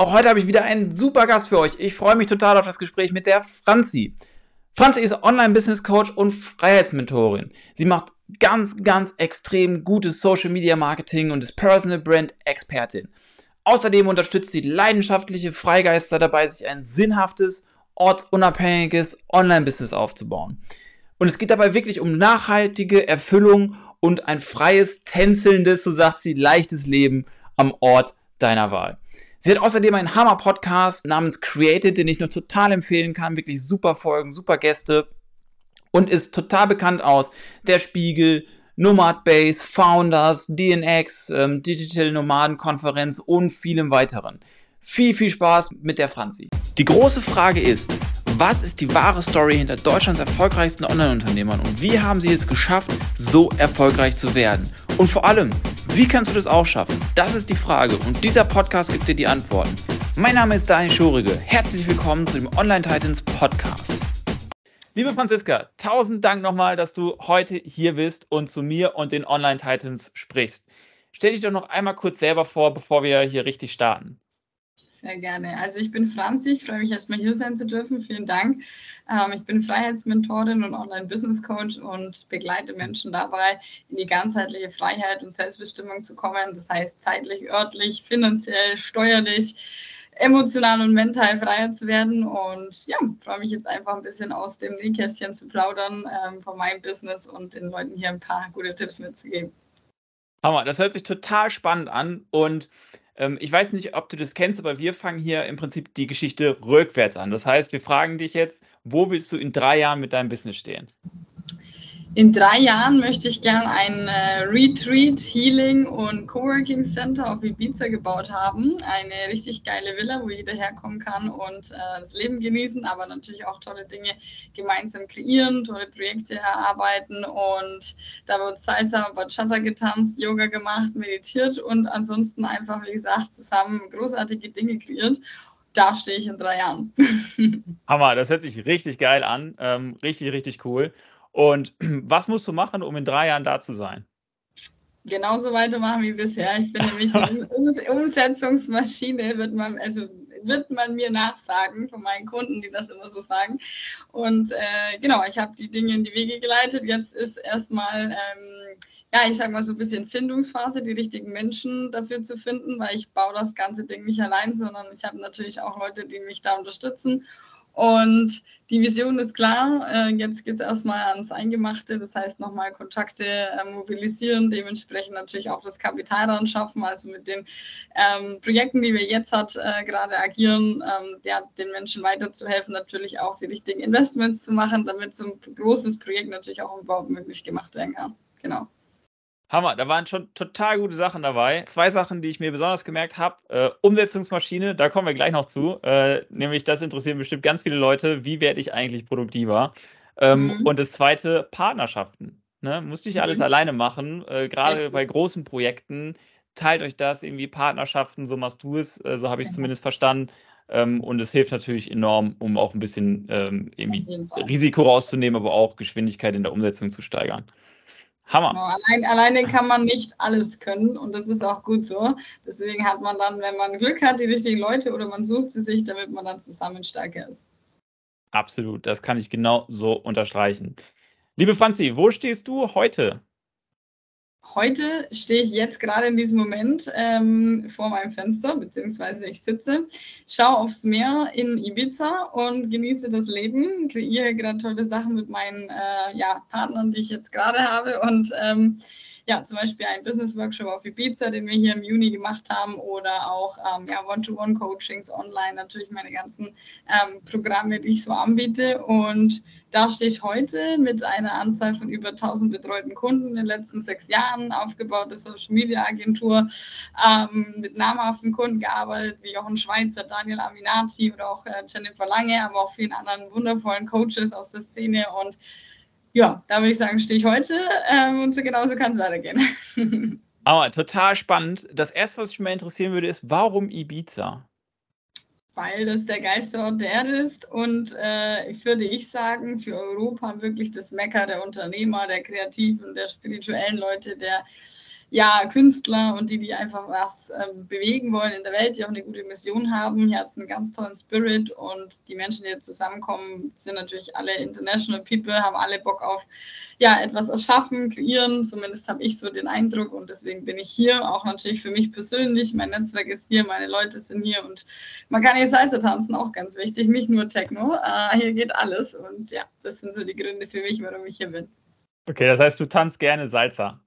auch heute habe ich wieder einen super Gast für euch. Ich freue mich total auf das Gespräch mit der Franzi. Franzi ist Online-Business-Coach und Freiheitsmentorin. Sie macht ganz, ganz extrem gutes Social-Media-Marketing und ist Personal Brand-Expertin. Außerdem unterstützt sie leidenschaftliche Freigeister dabei, sich ein sinnhaftes, ortsunabhängiges Online-Business aufzubauen. Und es geht dabei wirklich um nachhaltige Erfüllung und ein freies, tänzelndes, so sagt sie, leichtes Leben am Ort deiner Wahl. Sie hat außerdem einen Hammer-Podcast namens Created, den ich nur total empfehlen kann. Wirklich super Folgen, super Gäste. Und ist total bekannt aus Der Spiegel, Nomad Base, Founders, DNX, ähm, Digital Nomaden Konferenz und vielem weiteren. Viel, viel Spaß mit der Franzi. Die große Frage ist, was ist die wahre Story hinter Deutschlands erfolgreichsten Online-Unternehmern und wie haben sie es geschafft, so erfolgreich zu werden? Und vor allem, wie kannst du das auch schaffen? Das ist die Frage und dieser Podcast gibt dir die Antworten. Mein Name ist Daniel Schorige. Herzlich willkommen zu dem Online Titans Podcast. Liebe Franziska, tausend Dank nochmal, dass du heute hier bist und zu mir und den Online Titans sprichst. Stell dich doch noch einmal kurz selber vor, bevor wir hier richtig starten. Sehr gerne. Also ich bin Franzi, ich freue mich erstmal hier sein zu dürfen. Vielen Dank. Ähm, ich bin Freiheitsmentorin und Online-Business-Coach und begleite Menschen dabei, in die ganzheitliche Freiheit und Selbstbestimmung zu kommen. Das heißt zeitlich, örtlich, finanziell, steuerlich, emotional und mental freier zu werden. Und ja, freue mich jetzt einfach ein bisschen aus dem Nähkästchen zu plaudern ähm, von meinem Business und den Leuten hier ein paar gute Tipps mitzugeben. Hammer, das hört sich total spannend an und ähm, ich weiß nicht, ob du das kennst, aber wir fangen hier im Prinzip die Geschichte rückwärts an. Das heißt, wir fragen dich jetzt, wo willst du in drei Jahren mit deinem Business stehen? In drei Jahren möchte ich gern ein äh, Retreat, Healing und Coworking Center auf Ibiza gebaut haben. Eine richtig geile Villa, wo jeder herkommen kann und äh, das Leben genießen, aber natürlich auch tolle Dinge gemeinsam kreieren, tolle Projekte erarbeiten und da wird Salsa Bachata getanzt, Yoga gemacht, meditiert und ansonsten einfach, wie gesagt, zusammen großartige Dinge kreiert da stehe ich in drei Jahren. Hammer, das hört sich richtig geil an. Ähm, richtig, richtig cool. Und was musst du machen, um in drei Jahren da zu sein? Genauso weitermachen wie bisher. Ich bin nämlich eine Umsetzungsmaschine, wird man, also wird man mir nachsagen von meinen Kunden, die das immer so sagen. Und äh, genau, ich habe die Dinge in die Wege geleitet. Jetzt ist erstmal, ähm, ja, ich sage mal so ein bisschen Findungsphase, die richtigen Menschen dafür zu finden, weil ich baue das ganze Ding nicht allein, sondern ich habe natürlich auch Leute, die mich da unterstützen. Und die Vision ist klar. Äh, jetzt geht es erstmal ans Eingemachte, das heißt nochmal Kontakte äh, mobilisieren, dementsprechend natürlich auch das Kapital dann schaffen, also mit den ähm, Projekten, die wir jetzt hat, äh, gerade agieren, ähm, ja, den Menschen weiterzuhelfen, natürlich auch die richtigen Investments zu machen, damit so ein großes Projekt natürlich auch überhaupt möglich gemacht werden kann. Genau. Hammer, da waren schon total gute Sachen dabei. Zwei Sachen, die ich mir besonders gemerkt habe. Äh, Umsetzungsmaschine, da kommen wir gleich noch zu. Äh, nämlich, das interessiert bestimmt ganz viele Leute. Wie werde ich eigentlich produktiver? Ähm, mhm. Und das zweite, Partnerschaften. Ne? Musst nicht alles mhm. alleine machen. Äh, Gerade bei großen Projekten teilt euch das irgendwie Partnerschaften, so machst du es, äh, so habe ich es ja. zumindest verstanden. Ähm, und es hilft natürlich enorm, um auch ein bisschen ähm, irgendwie Risiko rauszunehmen, aber auch Geschwindigkeit in der Umsetzung zu steigern. Hammer. Genau, allein, alleine kann man nicht alles können und das ist auch gut so. Deswegen hat man dann, wenn man Glück hat, die richtigen Leute oder man sucht sie sich, damit man dann zusammen stärker ist. Absolut, das kann ich genau so unterstreichen. Liebe Franzi, wo stehst du heute? Heute stehe ich jetzt gerade in diesem Moment ähm, vor meinem Fenster, beziehungsweise ich sitze, schaue aufs Meer in Ibiza und genieße das Leben, kreiere gerade tolle Sachen mit meinen äh, ja, Partnern, die ich jetzt gerade habe und ähm, ja, zum Beispiel ein Business-Workshop auf Ibiza, den wir hier im Juni gemacht haben oder auch ähm, ja, One-to-One-Coachings online, natürlich meine ganzen ähm, Programme, die ich so anbiete. Und da stehe ich heute mit einer Anzahl von über 1000 betreuten Kunden in den letzten sechs Jahren, aufgebaute Social-Media-Agentur, ähm, mit namhaften Kunden gearbeitet, wie Jochen Schweizer, Daniel Aminati oder auch äh, Jennifer Lange, aber auch vielen anderen wundervollen Coaches aus der Szene und ja, da würde ich sagen, stehe ich heute ähm, und so genauso kann es weitergehen. Aber total spannend. Das erste, was mich mal interessieren würde, ist, warum Ibiza? Weil das der Geisterort der Erde ist und äh, ich würde ich sagen, für Europa wirklich das Mecker der Unternehmer, der Kreativen, der spirituellen Leute, der ja, Künstler und die, die einfach was ähm, bewegen wollen in der Welt, die auch eine gute Mission haben. Hier hat es einen ganz tollen Spirit und die Menschen, die jetzt zusammenkommen, sind natürlich alle international people, haben alle Bock auf ja, etwas erschaffen, kreieren. Zumindest habe ich so den Eindruck und deswegen bin ich hier. Auch natürlich für mich persönlich. Mein Netzwerk ist hier, meine Leute sind hier und man kann hier Salsa tanzen, auch ganz wichtig, nicht nur Techno. Äh, hier geht alles und ja, das sind so die Gründe für mich, warum ich hier bin. Okay, das heißt, du tanzt gerne Salsa.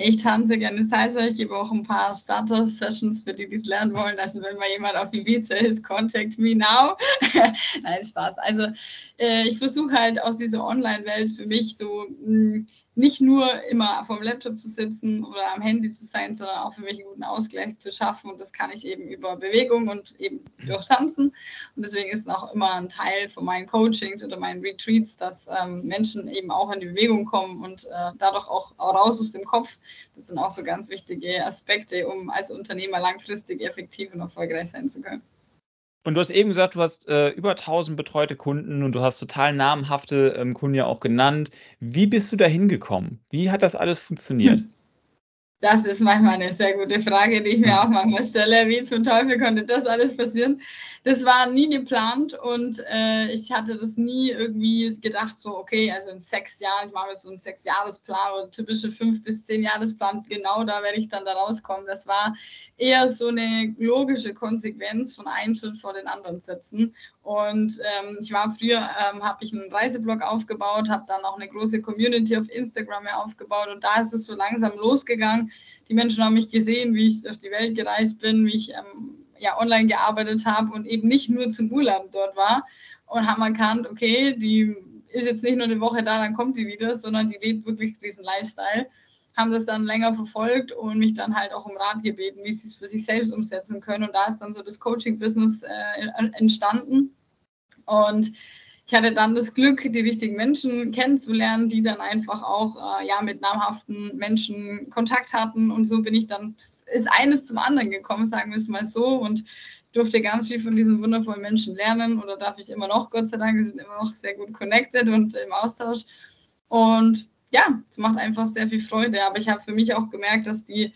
Ich tanze gerne Salsa. Ich gebe auch ein paar Starter-Sessions für die, die es lernen wollen. Also wenn mal jemand auf Ibiza ist, contact me now. Nein, Spaß. Also äh, ich versuche halt aus dieser Online-Welt für mich so mh, hm, nicht nur immer vor dem Laptop zu sitzen oder am Handy zu sein, sondern auch für mich einen guten Ausgleich zu schaffen. Und das kann ich eben über Bewegung und eben durch Tanzen. Und deswegen ist es auch immer ein Teil von meinen Coachings oder meinen Retreats, dass ähm, Menschen eben auch in die Bewegung kommen und äh, dadurch auch raus aus dem Kopf. Das sind auch so ganz wichtige Aspekte, um als Unternehmer langfristig effektiv und erfolgreich sein zu können. Und du hast eben gesagt, du hast äh, über 1000 betreute Kunden und du hast total namhafte ähm, Kunden ja auch genannt. Wie bist du da hingekommen? Wie hat das alles funktioniert? Hm. Das ist manchmal eine sehr gute Frage, die ich mir auch manchmal stelle. Wie zum Teufel konnte das alles passieren? Das war nie geplant und äh, ich hatte das nie irgendwie gedacht, so, okay, also in sechs Jahren, ich mache mir so einen Sechsjahresplan oder typische fünf bis zehn Jahresplan, genau da werde ich dann da rauskommen. Das war eher so eine logische Konsequenz von einem Schritt vor den anderen setzen. Und ähm, ich war früher, ähm, habe ich einen Reiseblog aufgebaut, habe dann auch eine große Community auf Instagram aufgebaut und da ist es so langsam losgegangen. Die Menschen haben mich gesehen, wie ich auf die Welt gereist bin, wie ich ähm, ja online gearbeitet habe und eben nicht nur zum Urlaub dort war und haben erkannt, okay, die ist jetzt nicht nur eine Woche da, dann kommt die wieder, sondern die lebt wirklich diesen Lifestyle haben das dann länger verfolgt und mich dann halt auch um Rat gebeten, wie sie es für sich selbst umsetzen können. Und da ist dann so das Coaching-Business äh, entstanden. Und ich hatte dann das Glück, die richtigen Menschen kennenzulernen, die dann einfach auch äh, ja, mit namhaften Menschen Kontakt hatten. Und so bin ich dann, ist eines zum anderen gekommen, sagen wir es mal so. Und durfte ganz viel von diesen wundervollen Menschen lernen oder darf ich immer noch, Gott sei Dank, wir sind immer noch sehr gut connected und im Austausch. Und ja, es macht einfach sehr viel Freude. Aber ich habe für mich auch gemerkt, dass die,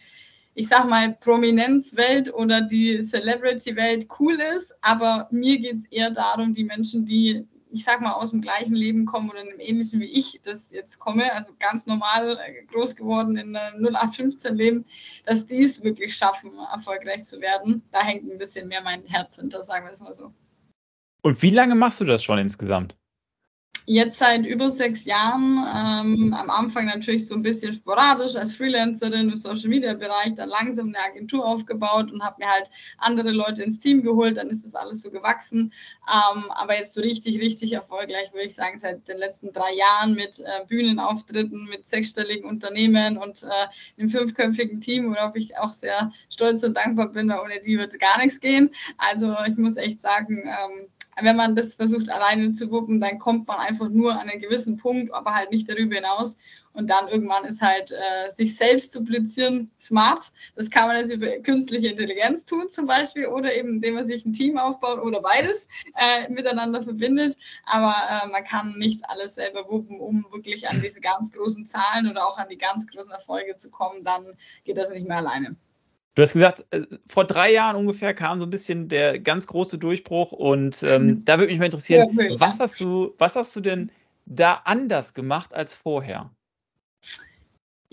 ich sag mal, Prominenzwelt oder die Celebrity-Welt cool ist. Aber mir geht es eher darum, die Menschen, die, ich sag mal, aus dem gleichen Leben kommen oder in einem ähnlichen wie ich das jetzt komme, also ganz normal äh, groß geworden in 0815 Leben, dass die es wirklich schaffen, erfolgreich zu werden. Da hängt ein bisschen mehr mein Herz hinter, sagen wir es mal so. Und wie lange machst du das schon insgesamt? Jetzt seit über sechs Jahren, ähm, am Anfang natürlich so ein bisschen sporadisch als Freelancerin im Social Media Bereich, dann langsam eine Agentur aufgebaut und habe mir halt andere Leute ins Team geholt, dann ist das alles so gewachsen. Ähm, aber jetzt so richtig, richtig erfolgreich, würde ich sagen, seit den letzten drei Jahren mit äh, Bühnenauftritten, mit sechsstelligen Unternehmen und äh, einem fünfköpfigen Team, worauf ich auch sehr stolz und dankbar bin, weil ohne die wird gar nichts gehen. Also ich muss echt sagen, ähm, wenn man das versucht alleine zu wuppen, dann kommt man einfach nur an einen gewissen Punkt, aber halt nicht darüber hinaus. Und dann irgendwann ist halt äh, sich selbst duplizieren smart. Das kann man jetzt über künstliche Intelligenz tun zum Beispiel oder eben indem man sich ein Team aufbaut oder beides äh, miteinander verbindet. Aber äh, man kann nicht alles selber wuppen, um wirklich an diese ganz großen Zahlen oder auch an die ganz großen Erfolge zu kommen. Dann geht das nicht mehr alleine. Du hast gesagt, äh, vor drei Jahren ungefähr kam so ein bisschen der ganz große Durchbruch und ähm, mhm. da würde mich mal interessieren, ja, was hast du, was hast du denn da anders gemacht als vorher?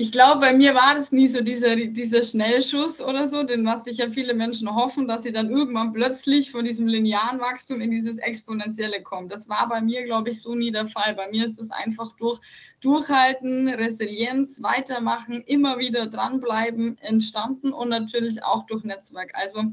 Ich glaube, bei mir war das nie so dieser, dieser Schnellschuss oder so, den was sich ja viele Menschen hoffen, dass sie dann irgendwann plötzlich von diesem linearen Wachstum in dieses exponentielle kommen. Das war bei mir, glaube ich, so nie der Fall. Bei mir ist es einfach durch Durchhalten, Resilienz, weitermachen, immer wieder dranbleiben entstanden und natürlich auch durch Netzwerk. Also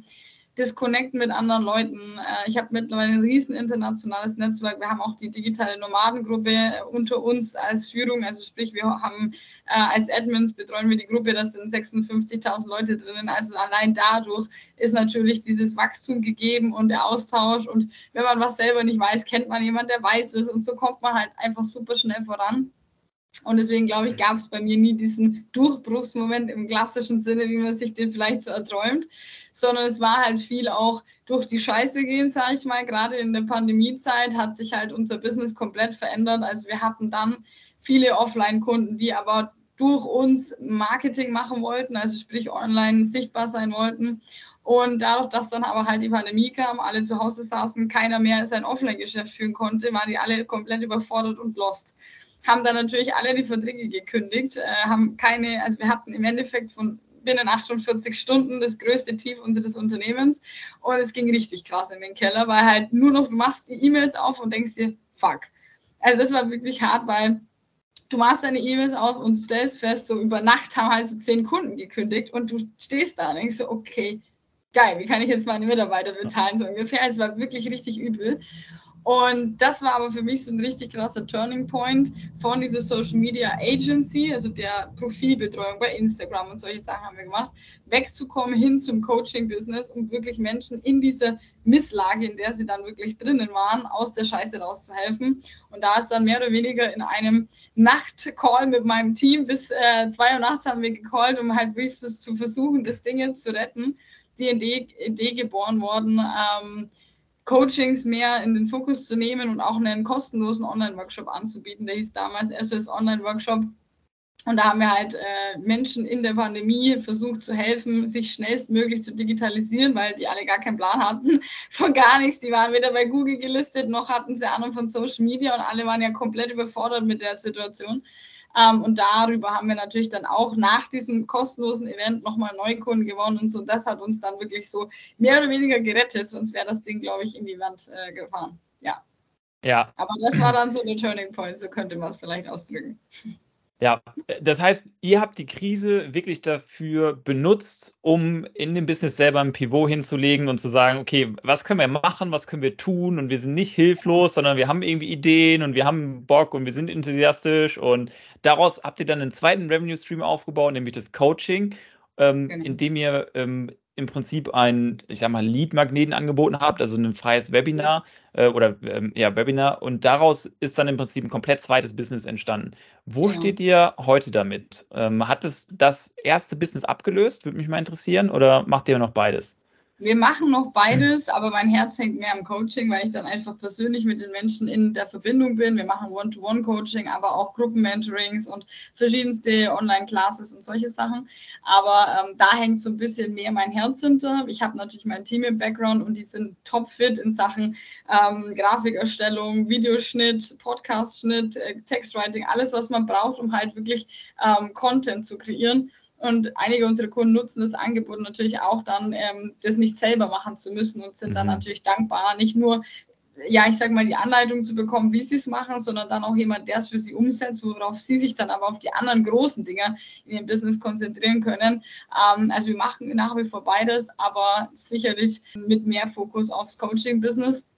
disconnecten mit anderen Leuten. Äh, ich habe mittlerweile ein riesen internationales Netzwerk. Wir haben auch die digitale Nomadengruppe äh, unter uns als Führung. Also sprich, wir haben äh, als Admins betreuen wir die Gruppe, da sind 56.000 Leute drinnen. Also allein dadurch ist natürlich dieses Wachstum gegeben und der Austausch. Und wenn man was selber nicht weiß, kennt man jemanden, der weiß es. Und so kommt man halt einfach super schnell voran. Und deswegen glaube ich, gab es bei mir nie diesen Durchbruchsmoment im klassischen Sinne, wie man sich den vielleicht so erträumt, sondern es war halt viel auch durch die Scheiße gehen, sage ich mal. Gerade in der Pandemiezeit hat sich halt unser Business komplett verändert. Also wir hatten dann viele Offline-Kunden, die aber durch uns Marketing machen wollten, also sprich online sichtbar sein wollten. Und dadurch, dass dann aber halt die Pandemie kam, alle zu Hause saßen, keiner mehr sein Offline-Geschäft führen konnte, waren die alle komplett überfordert und lost. Haben dann natürlich alle die Verträge gekündigt, äh, haben keine, also wir hatten im Endeffekt von binnen 48 Stunden das größte Tief unseres Unternehmens und es ging richtig krass in den Keller, weil halt nur noch, du machst die E-Mails auf und denkst dir, fuck. Also das war wirklich hart, weil du machst deine E-Mails auf und stellst fest, so über Nacht haben halt so zehn Kunden gekündigt und du stehst da und denkst so, okay, geil, wie kann ich jetzt meine Mitarbeiter bezahlen, so ungefähr. Es war wirklich richtig übel. Und das war aber für mich so ein richtig krasser Turning Point von dieser Social Media Agency, also der Profilbetreuung bei Instagram und solche Sachen haben wir gemacht, wegzukommen hin zum Coaching-Business, um wirklich Menschen in dieser Misslage, in der sie dann wirklich drinnen waren, aus der Scheiße rauszuhelfen. Und da ist dann mehr oder weniger in einem Nachtcall mit meinem Team bis äh, zwei Uhr nachts haben wir gecallt, um halt wirklich zu versuchen, das Ding jetzt zu retten. Die Idee, Idee geboren worden, ähm, Coachings mehr in den Fokus zu nehmen und auch einen kostenlosen Online-Workshop anzubieten. Der hieß damals SOS Online-Workshop. Und da haben wir halt äh, Menschen in der Pandemie versucht zu helfen, sich schnellstmöglich zu digitalisieren, weil die alle gar keinen Plan hatten von gar nichts. Die waren weder bei Google gelistet, noch hatten sie Ahnung von Social Media und alle waren ja komplett überfordert mit der Situation. Ähm, und darüber haben wir natürlich dann auch nach diesem kostenlosen Event nochmal Neukunden gewonnen und so. Das hat uns dann wirklich so mehr oder weniger gerettet, sonst wäre das Ding, glaube ich, in die Wand äh, gefahren. Ja. Ja. Aber das war dann so der Turning Point, so könnte man es vielleicht ausdrücken. Ja, das heißt, ihr habt die Krise wirklich dafür benutzt, um in dem Business selber ein Pivot hinzulegen und zu sagen, okay, was können wir machen, was können wir tun und wir sind nicht hilflos, sondern wir haben irgendwie Ideen und wir haben Bock und wir sind enthusiastisch und daraus habt ihr dann einen zweiten Revenue Stream aufgebaut, nämlich das Coaching, ähm, genau. indem ihr ähm, im Prinzip ein, ich sag mal, Lead-Magneten angeboten habt, also ein freies Webinar äh, oder ähm, ja, Webinar und daraus ist dann im Prinzip ein komplett zweites Business entstanden. Wo ja. steht ihr heute damit? Ähm, hat es das erste Business abgelöst? Würde mich mal interessieren oder macht ihr noch beides? Wir machen noch beides, aber mein Herz hängt mehr am Coaching, weil ich dann einfach persönlich mit den Menschen in der Verbindung bin. Wir machen One-to-One-Coaching, aber auch Gruppenmentorings und verschiedenste Online-Classes und solche Sachen. Aber ähm, da hängt so ein bisschen mehr mein Herz hinter. Ich habe natürlich mein Team im Background und die sind topfit in Sachen ähm, Grafikerstellung, Videoschnitt, Podcast-Schnitt, äh, Textwriting, alles, was man braucht, um halt wirklich ähm, Content zu kreieren. Und einige unserer Kunden nutzen das Angebot natürlich auch dann, ähm, das nicht selber machen zu müssen und sind mhm. dann natürlich dankbar, nicht nur ja, ich sage mal, die Anleitung zu bekommen, wie sie es machen, sondern dann auch jemand, der es für sie umsetzt, worauf sie sich dann aber auf die anderen großen Dinge in ihrem Business konzentrieren können. Ähm, also wir machen nach wie vor beides, aber sicherlich mit mehr Fokus aufs Coaching-Business.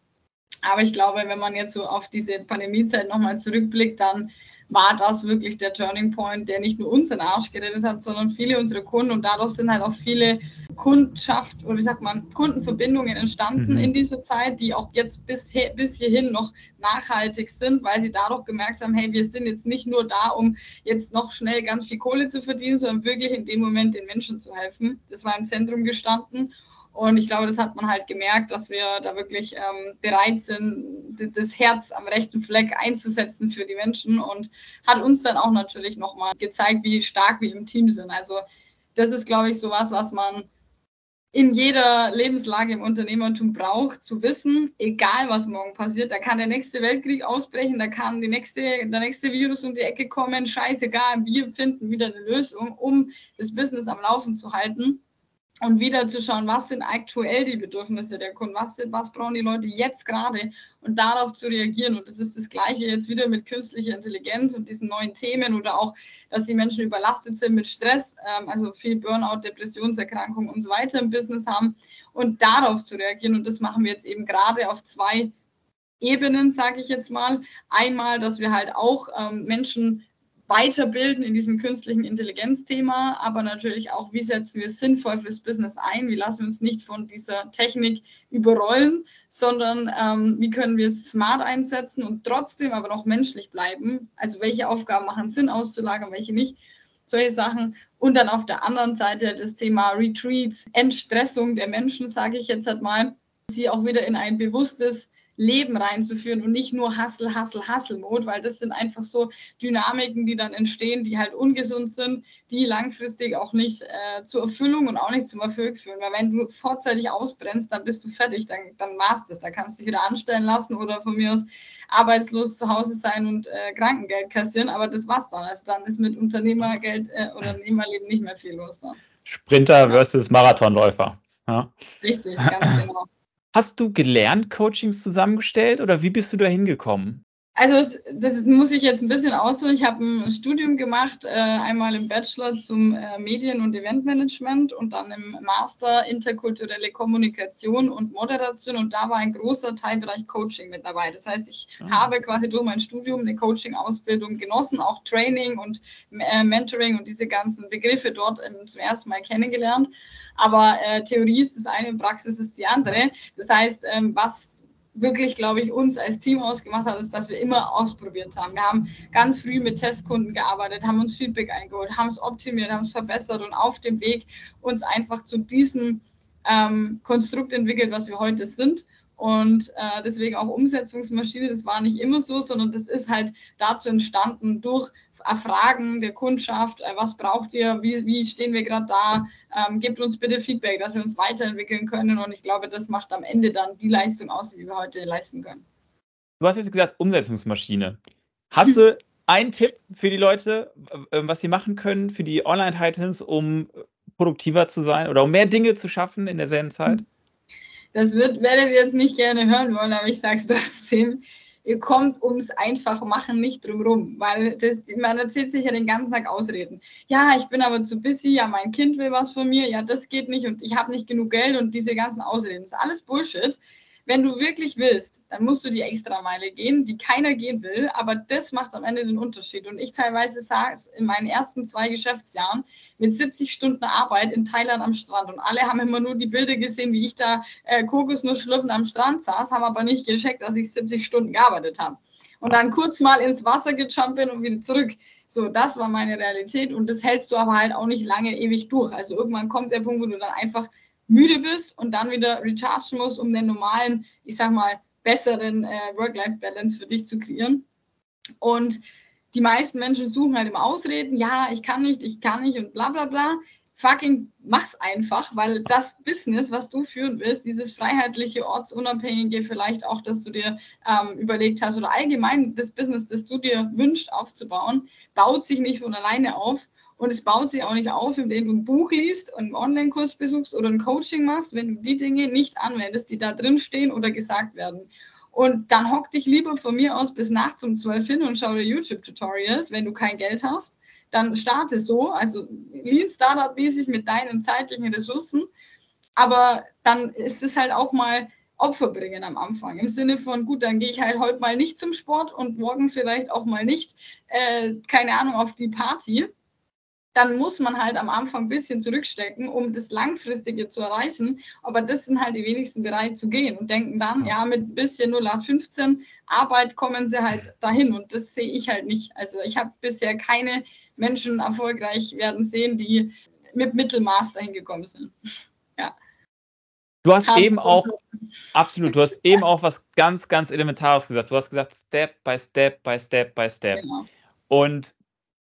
Aber ich glaube, wenn man jetzt so auf diese Pandemiezeit nochmal zurückblickt, dann war das wirklich der Turning Point, der nicht nur unseren Arsch gerettet hat, sondern viele unserer Kunden. Und daraus sind halt auch viele Kundschaft oder wie sagt man, Kundenverbindungen entstanden mhm. in dieser Zeit, die auch jetzt bis, bis hierhin noch nachhaltig sind, weil sie dadurch gemerkt haben, hey, wir sind jetzt nicht nur da, um jetzt noch schnell ganz viel Kohle zu verdienen, sondern wirklich in dem Moment den Menschen zu helfen. Das war im Zentrum gestanden. Und ich glaube, das hat man halt gemerkt, dass wir da wirklich ähm, bereit sind, das Herz am rechten Fleck einzusetzen für die Menschen und hat uns dann auch natürlich nochmal gezeigt, wie stark wir im Team sind. Also das ist, glaube ich, sowas, was man in jeder Lebenslage im Unternehmertum braucht, zu wissen, egal was morgen passiert, da kann der nächste Weltkrieg ausbrechen, da kann die nächste, der nächste Virus um die Ecke kommen, scheißegal, wir finden wieder eine Lösung, um das Business am Laufen zu halten und wieder zu schauen, was sind aktuell die Bedürfnisse der Kunden, was, sind, was brauchen die Leute jetzt gerade und darauf zu reagieren. Und das ist das Gleiche jetzt wieder mit künstlicher Intelligenz und diesen neuen Themen oder auch, dass die Menschen überlastet sind mit Stress, ähm, also viel Burnout, Depressionserkrankungen und so weiter im Business haben und darauf zu reagieren. Und das machen wir jetzt eben gerade auf zwei Ebenen, sage ich jetzt mal. Einmal, dass wir halt auch ähm, Menschen weiterbilden in diesem künstlichen Intelligenzthema, aber natürlich auch, wie setzen wir sinnvoll fürs Business ein, wie lassen wir uns nicht von dieser Technik überrollen, sondern ähm, wie können wir es smart einsetzen und trotzdem aber noch menschlich bleiben. Also welche Aufgaben machen Sinn auszulagern, welche nicht. Solche Sachen. Und dann auf der anderen Seite das Thema Retreats, Entstressung der Menschen, sage ich jetzt halt mal, sie auch wieder in ein bewusstes Leben reinzuführen und nicht nur Hustle, Hustle, Hustle-Mode, weil das sind einfach so Dynamiken, die dann entstehen, die halt ungesund sind, die langfristig auch nicht äh, zur Erfüllung und auch nicht zum Erfolg führen. Weil wenn du vorzeitig ausbrennst, dann bist du fertig, dann, dann war's das. Da kannst du dich wieder anstellen lassen oder von mir aus arbeitslos zu Hause sein und äh, Krankengeld kassieren, aber das war's dann. Also dann ist mit Unternehmergeld äh, oder Unternehmerleben nicht mehr viel los dann. Sprinter versus Marathonläufer. Ja. Richtig, ganz genau. Hast du gelernt, Coachings zusammengestellt oder wie bist du da hingekommen? Also das muss ich jetzt ein bisschen ausholen. Ich habe ein Studium gemacht, äh, einmal im Bachelor zum äh, Medien- und Eventmanagement und dann im Master interkulturelle Kommunikation und Moderation und da war ein großer Teilbereich Coaching mit dabei. Das heißt, ich mhm. habe quasi durch mein Studium eine Coaching-Ausbildung genossen, auch Training und äh, Mentoring und diese ganzen Begriffe dort ähm, zum ersten Mal kennengelernt. Aber Theorie ist das eine Praxis ist die andere. Das heißt, ähm, was wirklich, glaube ich, uns als Team ausgemacht hat, ist, dass wir immer ausprobiert haben. Wir haben ganz früh mit Testkunden gearbeitet, haben uns Feedback eingeholt, haben es optimiert, haben es verbessert und auf dem Weg uns einfach zu diesem ähm, Konstrukt entwickelt, was wir heute sind. Und äh, deswegen auch Umsetzungsmaschine, das war nicht immer so, sondern das ist halt dazu entstanden durch Fragen der Kundschaft, äh, was braucht ihr, wie, wie stehen wir gerade da, ähm, gebt uns bitte Feedback, dass wir uns weiterentwickeln können. Und ich glaube, das macht am Ende dann die Leistung aus, die wir heute leisten können. Du hast jetzt gesagt, Umsetzungsmaschine. Hast du einen Tipp für die Leute, äh, was sie machen können für die Online-Titans, um produktiver zu sein oder um mehr Dinge zu schaffen in derselben Zeit? Das wird, werdet ihr jetzt nicht gerne hören wollen, aber ich sage es trotzdem. Ihr kommt ums einfach machen nicht drumrum, weil das, man erzählt sich ja den ganzen Tag Ausreden. Ja, ich bin aber zu busy, ja, mein Kind will was von mir, ja, das geht nicht und ich habe nicht genug Geld und diese ganzen Ausreden. Das ist alles Bullshit wenn du wirklich willst, dann musst du die Extrameile gehen, die keiner gehen will, aber das macht am Ende den Unterschied. Und ich teilweise sage es in meinen ersten zwei Geschäftsjahren mit 70 Stunden Arbeit in Thailand am Strand und alle haben immer nur die Bilder gesehen, wie ich da äh, Kokosnussschlürfen am Strand saß, haben aber nicht gecheckt, dass ich 70 Stunden gearbeitet habe. Und dann kurz mal ins Wasser gejumpt bin und wieder zurück. So, das war meine Realität und das hältst du aber halt auch nicht lange ewig durch. Also irgendwann kommt der Punkt, wo du dann einfach müde bist und dann wieder rechargen musst, um den normalen, ich sag mal, besseren äh, Work-Life-Balance für dich zu kreieren. Und die meisten Menschen suchen halt immer Ausreden, ja, ich kann nicht, ich kann nicht und bla bla bla. Fucking mach's einfach, weil das Business, was du führen willst, dieses freiheitliche, ortsunabhängige, vielleicht auch, dass du dir ähm, überlegt hast oder allgemein das Business, das du dir wünschst aufzubauen, baut sich nicht von alleine auf. Und es baut sich auch nicht auf, indem du ein Buch liest und einen Online-Kurs besuchst oder ein Coaching machst, wenn du die Dinge nicht anwendest, die da drin stehen oder gesagt werden. Und dann hock dich lieber von mir aus bis nachts um zwölf hin und schau dir YouTube-Tutorials, wenn du kein Geld hast. Dann starte so, also Lean Startup-mäßig mit deinen zeitlichen Ressourcen. Aber dann ist es halt auch mal Opfer bringen am Anfang. Im Sinne von, gut, dann gehe ich halt heute mal nicht zum Sport und morgen vielleicht auch mal nicht, äh, keine Ahnung, auf die Party dann muss man halt am Anfang ein bisschen zurückstecken, um das Langfristige zu erreichen. Aber das sind halt die wenigsten bereit zu gehen und denken dann, ja, mit ein bisschen 0815 Arbeit kommen sie halt dahin. Und das sehe ich halt nicht. Also ich habe bisher keine Menschen erfolgreich werden sehen, die mit Mittelmaß dahin gekommen sind. ja. Du hast Haben eben auch, absolut, du hast eben auch was ganz, ganz Elementares gesagt. Du hast gesagt, Step by Step by Step by Step. Genau. Und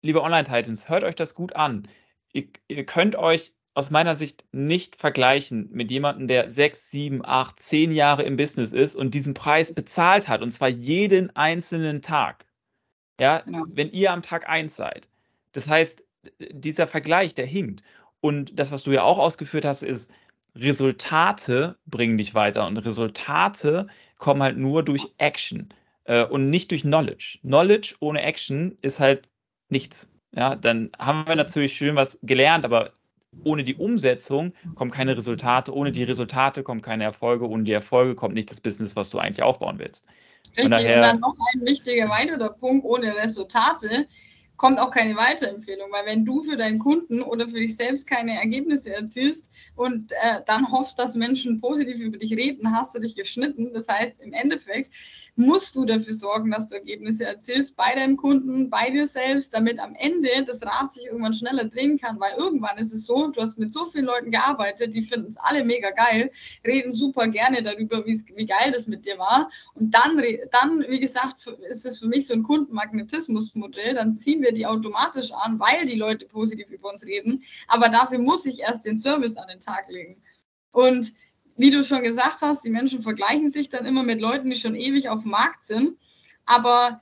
liebe Online-Titans, hört euch das gut an. Ihr, ihr, könnt euch aus meiner Sicht nicht vergleichen mit jemandem, der sechs, sieben, acht, zehn Jahre im Business ist und diesen Preis bezahlt hat, und zwar jeden einzelnen Tag. Ja, genau. wenn ihr am Tag eins seid. Das heißt, dieser Vergleich, der hinkt. Und das, was du ja auch ausgeführt hast, ist, Resultate bringen dich weiter und Resultate kommen halt nur durch Action äh, und nicht durch Knowledge. Knowledge ohne Action ist halt nichts. Ja, dann haben wir natürlich schön was gelernt, aber ohne die Umsetzung kommen keine Resultate, ohne die Resultate kommen keine Erfolge, ohne die Erfolge kommt nicht das Business, was du eigentlich aufbauen willst. Richtig, und, daher, und dann noch ein wichtiger weiterer Punkt, ohne Resultate kommt auch keine Weiterempfehlung, weil wenn du für deinen Kunden oder für dich selbst keine Ergebnisse erzielst und äh, dann hoffst, dass Menschen positiv über dich reden, hast du dich geschnitten. Das heißt, im Endeffekt musst du dafür sorgen, dass du Ergebnisse erzielst bei deinem Kunden, bei dir selbst, damit am Ende das Rad sich irgendwann schneller drehen kann, weil irgendwann ist es so, du hast mit so vielen Leuten gearbeitet, die finden es alle mega geil, reden super gerne darüber, wie geil das mit dir war. Und dann, dann, wie gesagt, ist es für mich so ein Kundenmagnetismusmodell, dann ziehen wir die automatisch an, weil die Leute positiv über uns reden, aber dafür muss ich erst den Service an den Tag legen. Und wie du schon gesagt hast, die Menschen vergleichen sich dann immer mit Leuten, die schon ewig auf dem Markt sind. Aber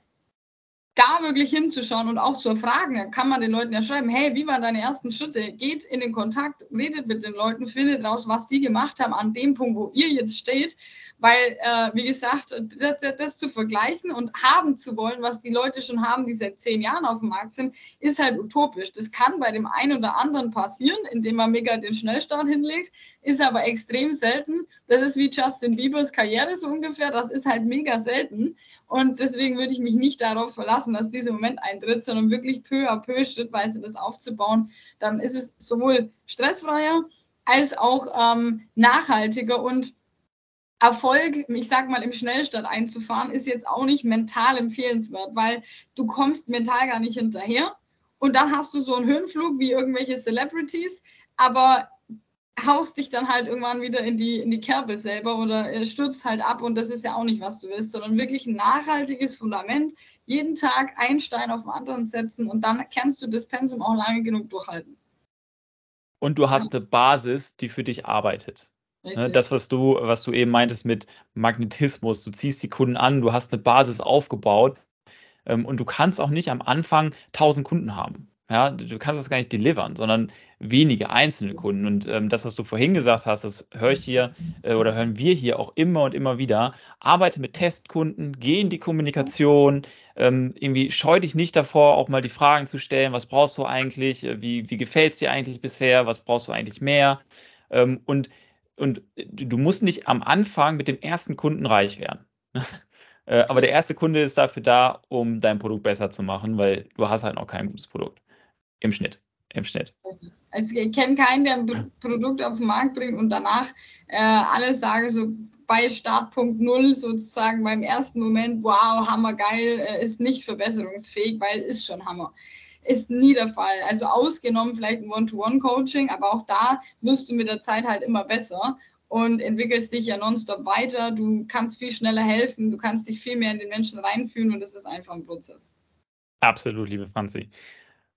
da wirklich hinzuschauen und auch zu erfragen, kann man den Leuten ja schreiben, hey, wie waren deine ersten Schritte? Geht in den Kontakt, redet mit den Leuten, findet raus, was die gemacht haben an dem Punkt, wo ihr jetzt steht weil, äh, wie gesagt, das, das, das, zu vergleichen und haben zu wollen, was die Leute schon haben, die seit zehn Jahren auf dem Markt sind, ist halt utopisch. Das kann bei dem einen oder anderen passieren, indem man mega den Schnellstart hinlegt, ist aber extrem selten. Das ist wie Justin Biebers Karriere so ungefähr, das ist halt mega selten. Und deswegen würde ich mich nicht darauf verlassen, dass dieser Moment eintritt, sondern wirklich peu à peu, schrittweise das aufzubauen. Dann ist es sowohl stressfreier als auch ähm, nachhaltiger und Erfolg, ich sag mal, im Schnellstart einzufahren, ist jetzt auch nicht mental empfehlenswert, weil du kommst mental gar nicht hinterher. Und dann hast du so einen Höhenflug wie irgendwelche Celebrities, aber haust dich dann halt irgendwann wieder in die, in die Kerbe selber oder äh, stürzt halt ab und das ist ja auch nicht, was du willst, sondern wirklich ein nachhaltiges Fundament, jeden Tag einen Stein auf den anderen setzen und dann kannst du das Pensum auch lange genug durchhalten. Und du hast eine Basis, die für dich arbeitet. Ne, das, was du, was du eben meintest mit Magnetismus, du ziehst die Kunden an, du hast eine Basis aufgebaut ähm, und du kannst auch nicht am Anfang 1000 Kunden haben. Ja, du kannst das gar nicht delivern, sondern wenige einzelne Kunden. Und ähm, das, was du vorhin gesagt hast, das höre ich hier äh, oder hören wir hier auch immer und immer wieder. Arbeite mit Testkunden, geh in die Kommunikation, ähm, irgendwie scheu dich nicht davor, auch mal die Fragen zu stellen, was brauchst du eigentlich, wie, wie gefällt es dir eigentlich bisher, was brauchst du eigentlich mehr? Ähm, und und äh, du musst nicht am Anfang mit dem ersten Kunden reich werden. Äh, aber der erste Kunde ist dafür da, um dein Produkt besser zu machen, weil du hast halt noch kein gutes Produkt. Im Schnitt. Im Schnitt. Also ich kenne keinen, der ein Produkt auf den Markt bringt und danach äh, alle sagen so bei Startpunkt Null sozusagen beim ersten Moment, wow, Hammer geil, äh, ist nicht verbesserungsfähig, weil ist schon Hammer ist nie der Fall. Also ausgenommen vielleicht ein One-to-One-Coaching, aber auch da wirst du mit der Zeit halt immer besser und entwickelst dich ja nonstop weiter. Du kannst viel schneller helfen, du kannst dich viel mehr in den Menschen reinfühlen und es ist einfach ein Prozess. Absolut, liebe Franzi.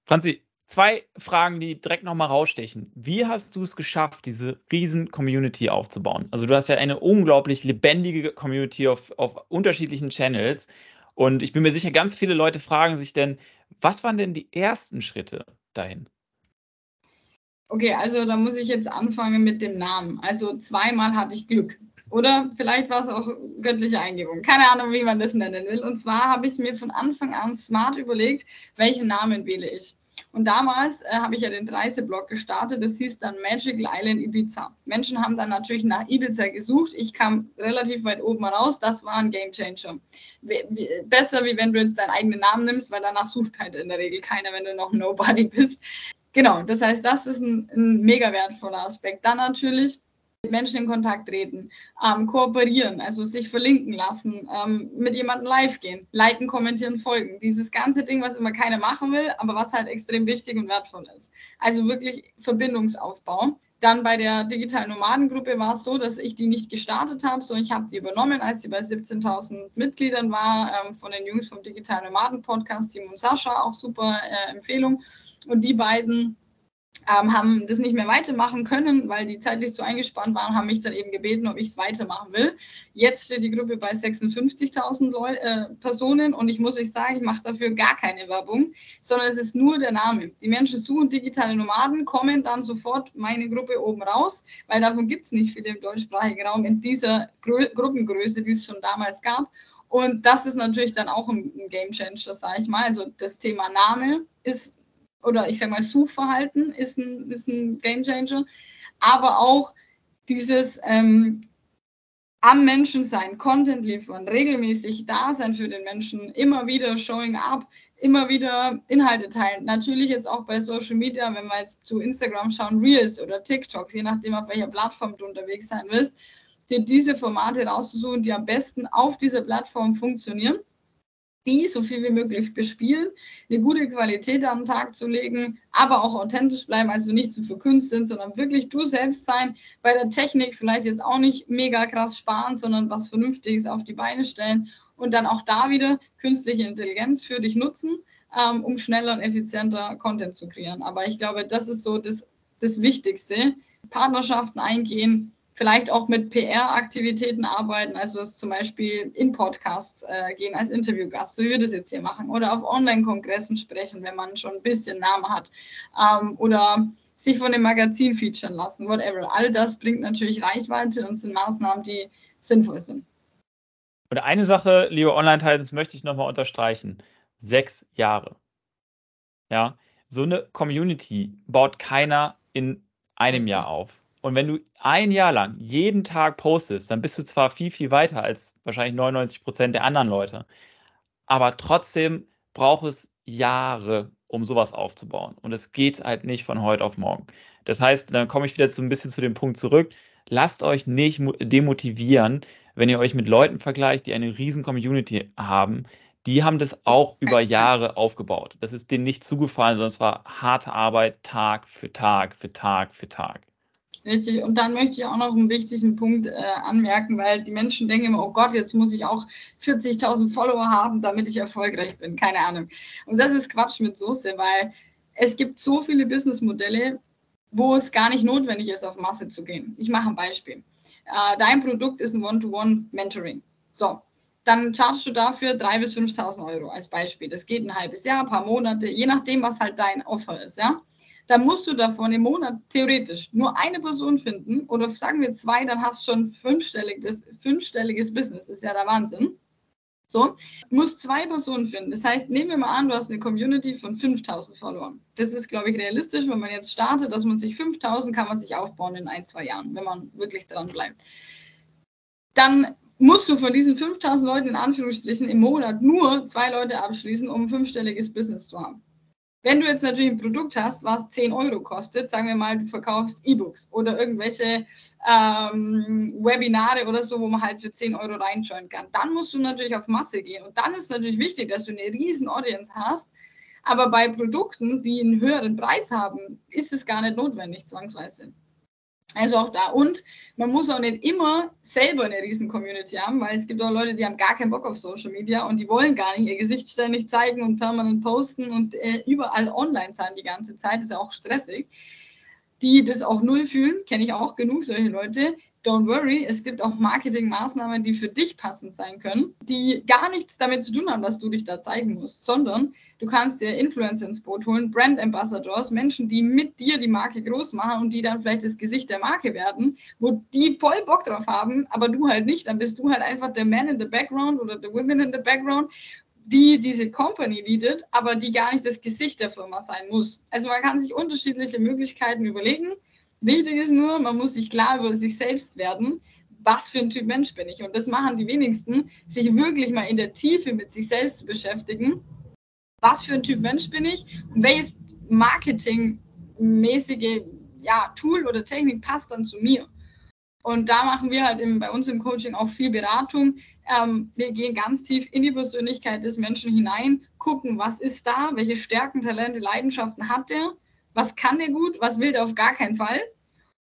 Franzi, zwei Fragen, die direkt nochmal rausstechen. Wie hast du es geschafft, diese riesen Community aufzubauen? Also du hast ja eine unglaublich lebendige Community auf, auf unterschiedlichen Channels. Und ich bin mir sicher, ganz viele Leute fragen sich denn, was waren denn die ersten Schritte dahin? Okay, also da muss ich jetzt anfangen mit dem Namen. Also zweimal hatte ich Glück. Oder vielleicht war es auch göttliche Eingebung. Keine Ahnung, wie man das nennen will. Und zwar habe ich mir von Anfang an smart überlegt, welchen Namen wähle ich. Und damals äh, habe ich ja den 30-Blog gestartet, das hieß dann Magical Island Ibiza. Menschen haben dann natürlich nach Ibiza gesucht. Ich kam relativ weit oben raus, das war ein Game Changer. besser, wie wenn du jetzt deinen eigenen Namen nimmst, weil danach sucht halt in der Regel keiner, wenn du noch Nobody bist. Genau, das heißt, das ist ein, ein mega wertvoller Aspekt. Dann natürlich mit Menschen in Kontakt treten, ähm, kooperieren, also sich verlinken lassen, ähm, mit jemandem live gehen, liken, kommentieren, folgen. Dieses ganze Ding, was immer keiner machen will, aber was halt extrem wichtig und wertvoll ist. Also wirklich Verbindungsaufbau. Dann bei der digitalen Nomadengruppe war es so, dass ich die nicht gestartet habe, sondern ich habe die übernommen, als sie bei 17.000 Mitgliedern war, ähm, von den Jungs vom Digitalen Nomaden Podcast, Tim und Sascha, auch super äh, Empfehlung. Und die beiden ähm, haben das nicht mehr weitermachen können, weil die zeitlich zu eingespannt waren, haben mich dann eben gebeten, ob ich es weitermachen will. Jetzt steht die Gruppe bei 56.000 äh, Personen und ich muss euch sagen, ich mache dafür gar keine Werbung, sondern es ist nur der Name. Die Menschen suchen digitale Nomaden, kommen dann sofort meine Gruppe oben raus, weil davon gibt es nicht viele im deutschsprachigen Raum in dieser Gru Gruppengröße, die es schon damals gab. Und das ist natürlich dann auch ein, Game Changer, sage ich mal. Also das Thema Name ist oder ich sage mal Suchverhalten ist ein, ist ein Game Changer, aber auch dieses ähm, am Menschen sein, Content liefern, regelmäßig da sein für den Menschen, immer wieder showing up, immer wieder Inhalte teilen. Natürlich jetzt auch bei Social Media, wenn wir jetzt zu Instagram schauen, Reels oder TikToks, je nachdem, auf welcher Plattform du unterwegs sein willst, dir diese Formate rauszusuchen, die am besten auf dieser Plattform funktionieren die so viel wie möglich bespielen, eine gute Qualität an den Tag zu legen, aber auch authentisch bleiben, also nicht zu verkünsteln, sondern wirklich du selbst sein. Bei der Technik vielleicht jetzt auch nicht mega krass sparen, sondern was Vernünftiges auf die Beine stellen und dann auch da wieder künstliche Intelligenz für dich nutzen, ähm, um schneller und effizienter Content zu kreieren. Aber ich glaube, das ist so das, das Wichtigste. Partnerschaften eingehen, vielleicht auch mit PR-Aktivitäten arbeiten, also zum Beispiel in Podcasts äh, gehen als Interviewgast, so wie wir das jetzt hier machen, oder auf Online-Kongressen sprechen, wenn man schon ein bisschen Namen hat, ähm, oder sich von dem Magazin featuren lassen, whatever. All das bringt natürlich Reichweite und sind Maßnahmen, die sinnvoll sind. Und eine Sache, liebe Online-Teile, das möchte ich nochmal unterstreichen. Sechs Jahre. Ja, so eine Community baut keiner in einem Richtig. Jahr auf. Und wenn du ein Jahr lang jeden Tag postest, dann bist du zwar viel, viel weiter als wahrscheinlich 99 Prozent der anderen Leute, aber trotzdem braucht es Jahre, um sowas aufzubauen. Und es geht halt nicht von heute auf morgen. Das heißt, dann komme ich wieder so ein bisschen zu dem Punkt zurück. Lasst euch nicht demotivieren, wenn ihr euch mit Leuten vergleicht, die eine riesen Community haben. Die haben das auch über Jahre aufgebaut. Das ist denen nicht zugefallen, sondern es war harte Arbeit Tag für Tag für Tag für Tag. Richtig. Und dann möchte ich auch noch einen wichtigen Punkt äh, anmerken, weil die Menschen denken immer, oh Gott, jetzt muss ich auch 40.000 Follower haben, damit ich erfolgreich bin. Keine Ahnung. Und das ist Quatsch mit Soße, weil es gibt so viele Businessmodelle, wo es gar nicht notwendig ist, auf Masse zu gehen. Ich mache ein Beispiel. Äh, dein Produkt ist ein One-to-One-Mentoring. So, dann chargest du dafür 3.000 bis 5.000 Euro als Beispiel. Das geht ein halbes Jahr, ein paar Monate, je nachdem, was halt dein Offer ist, ja dann musst du davon im Monat theoretisch nur eine Person finden oder sagen wir zwei, dann hast du schon fünfstelliges, fünfstelliges Business. Das ist ja der Wahnsinn. So, musst zwei Personen finden. Das heißt, nehmen wir mal an, du hast eine Community von 5000 Followern. Das ist, glaube ich, realistisch, wenn man jetzt startet, dass man sich 5000 kann man sich aufbauen in ein, zwei Jahren, wenn man wirklich dran bleibt. Dann musst du von diesen 5000 Leuten in Anführungsstrichen im Monat nur zwei Leute abschließen, um ein fünfstelliges Business zu haben. Wenn du jetzt natürlich ein Produkt hast, was 10 Euro kostet, sagen wir mal, du verkaufst E-Books oder irgendwelche ähm, Webinare oder so, wo man halt für 10 Euro reinschauen kann, dann musst du natürlich auf Masse gehen. Und dann ist natürlich wichtig, dass du eine riesen Audience hast. Aber bei Produkten, die einen höheren Preis haben, ist es gar nicht notwendig, zwangsweise. Also auch da. Und man muss auch nicht immer selber eine riesen Community haben, weil es gibt auch Leute, die haben gar keinen Bock auf Social Media und die wollen gar nicht ihr Gesicht ständig zeigen und permanent posten und äh, überall online sein die ganze Zeit. Das ist ja auch stressig. Die das auch null fühlen, kenne ich auch genug solche Leute, don't worry, es gibt auch Marketingmaßnahmen, die für dich passend sein können, die gar nichts damit zu tun haben, dass du dich da zeigen musst, sondern du kannst dir Influencer ins Boot holen, Brand Ambassadors, Menschen, die mit dir die Marke groß machen und die dann vielleicht das Gesicht der Marke werden, wo die voll Bock drauf haben, aber du halt nicht, dann bist du halt einfach der Man in the Background oder the Women in the Background die diese Company leadet, aber die gar nicht das Gesicht der Firma sein muss. Also man kann sich unterschiedliche Möglichkeiten überlegen Wichtig ist nur, man muss sich klar über sich selbst werden, was für ein Typ Mensch bin ich. Und das machen die wenigsten, sich wirklich mal in der Tiefe mit sich selbst zu beschäftigen. Was für ein Typ Mensch bin ich und welches marketingmäßige ja, Tool oder Technik passt dann zu mir. Und da machen wir halt im, bei uns im Coaching auch viel Beratung. Ähm, wir gehen ganz tief in die Persönlichkeit des Menschen hinein, gucken, was ist da, welche Stärken, Talente, Leidenschaften hat der, was kann der gut, was will der auf gar keinen Fall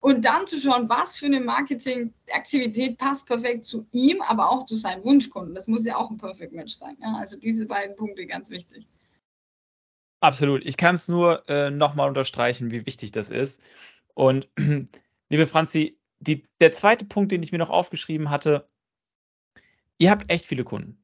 und dann zu schauen, was für eine Marketingaktivität passt perfekt zu ihm, aber auch zu seinem Wunschkunden. Das muss ja auch ein Perfect Match sein. Ja? Also diese beiden Punkte ganz wichtig. Absolut. Ich kann es nur äh, nochmal unterstreichen, wie wichtig das ist. Und liebe Franzi, die, der zweite Punkt, den ich mir noch aufgeschrieben hatte, ihr habt echt viele Kunden.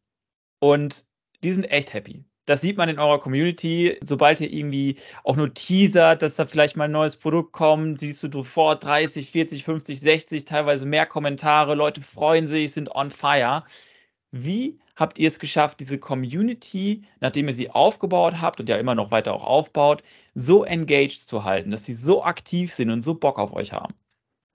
Und die sind echt happy. Das sieht man in eurer Community. Sobald ihr irgendwie auch nur teasert, dass da vielleicht mal ein neues Produkt kommt, siehst du sofort 30, 40, 50, 60, teilweise mehr Kommentare. Leute freuen sich, sind on fire. Wie habt ihr es geschafft, diese Community, nachdem ihr sie aufgebaut habt und ja immer noch weiter auch aufbaut, so engaged zu halten, dass sie so aktiv sind und so Bock auf euch haben?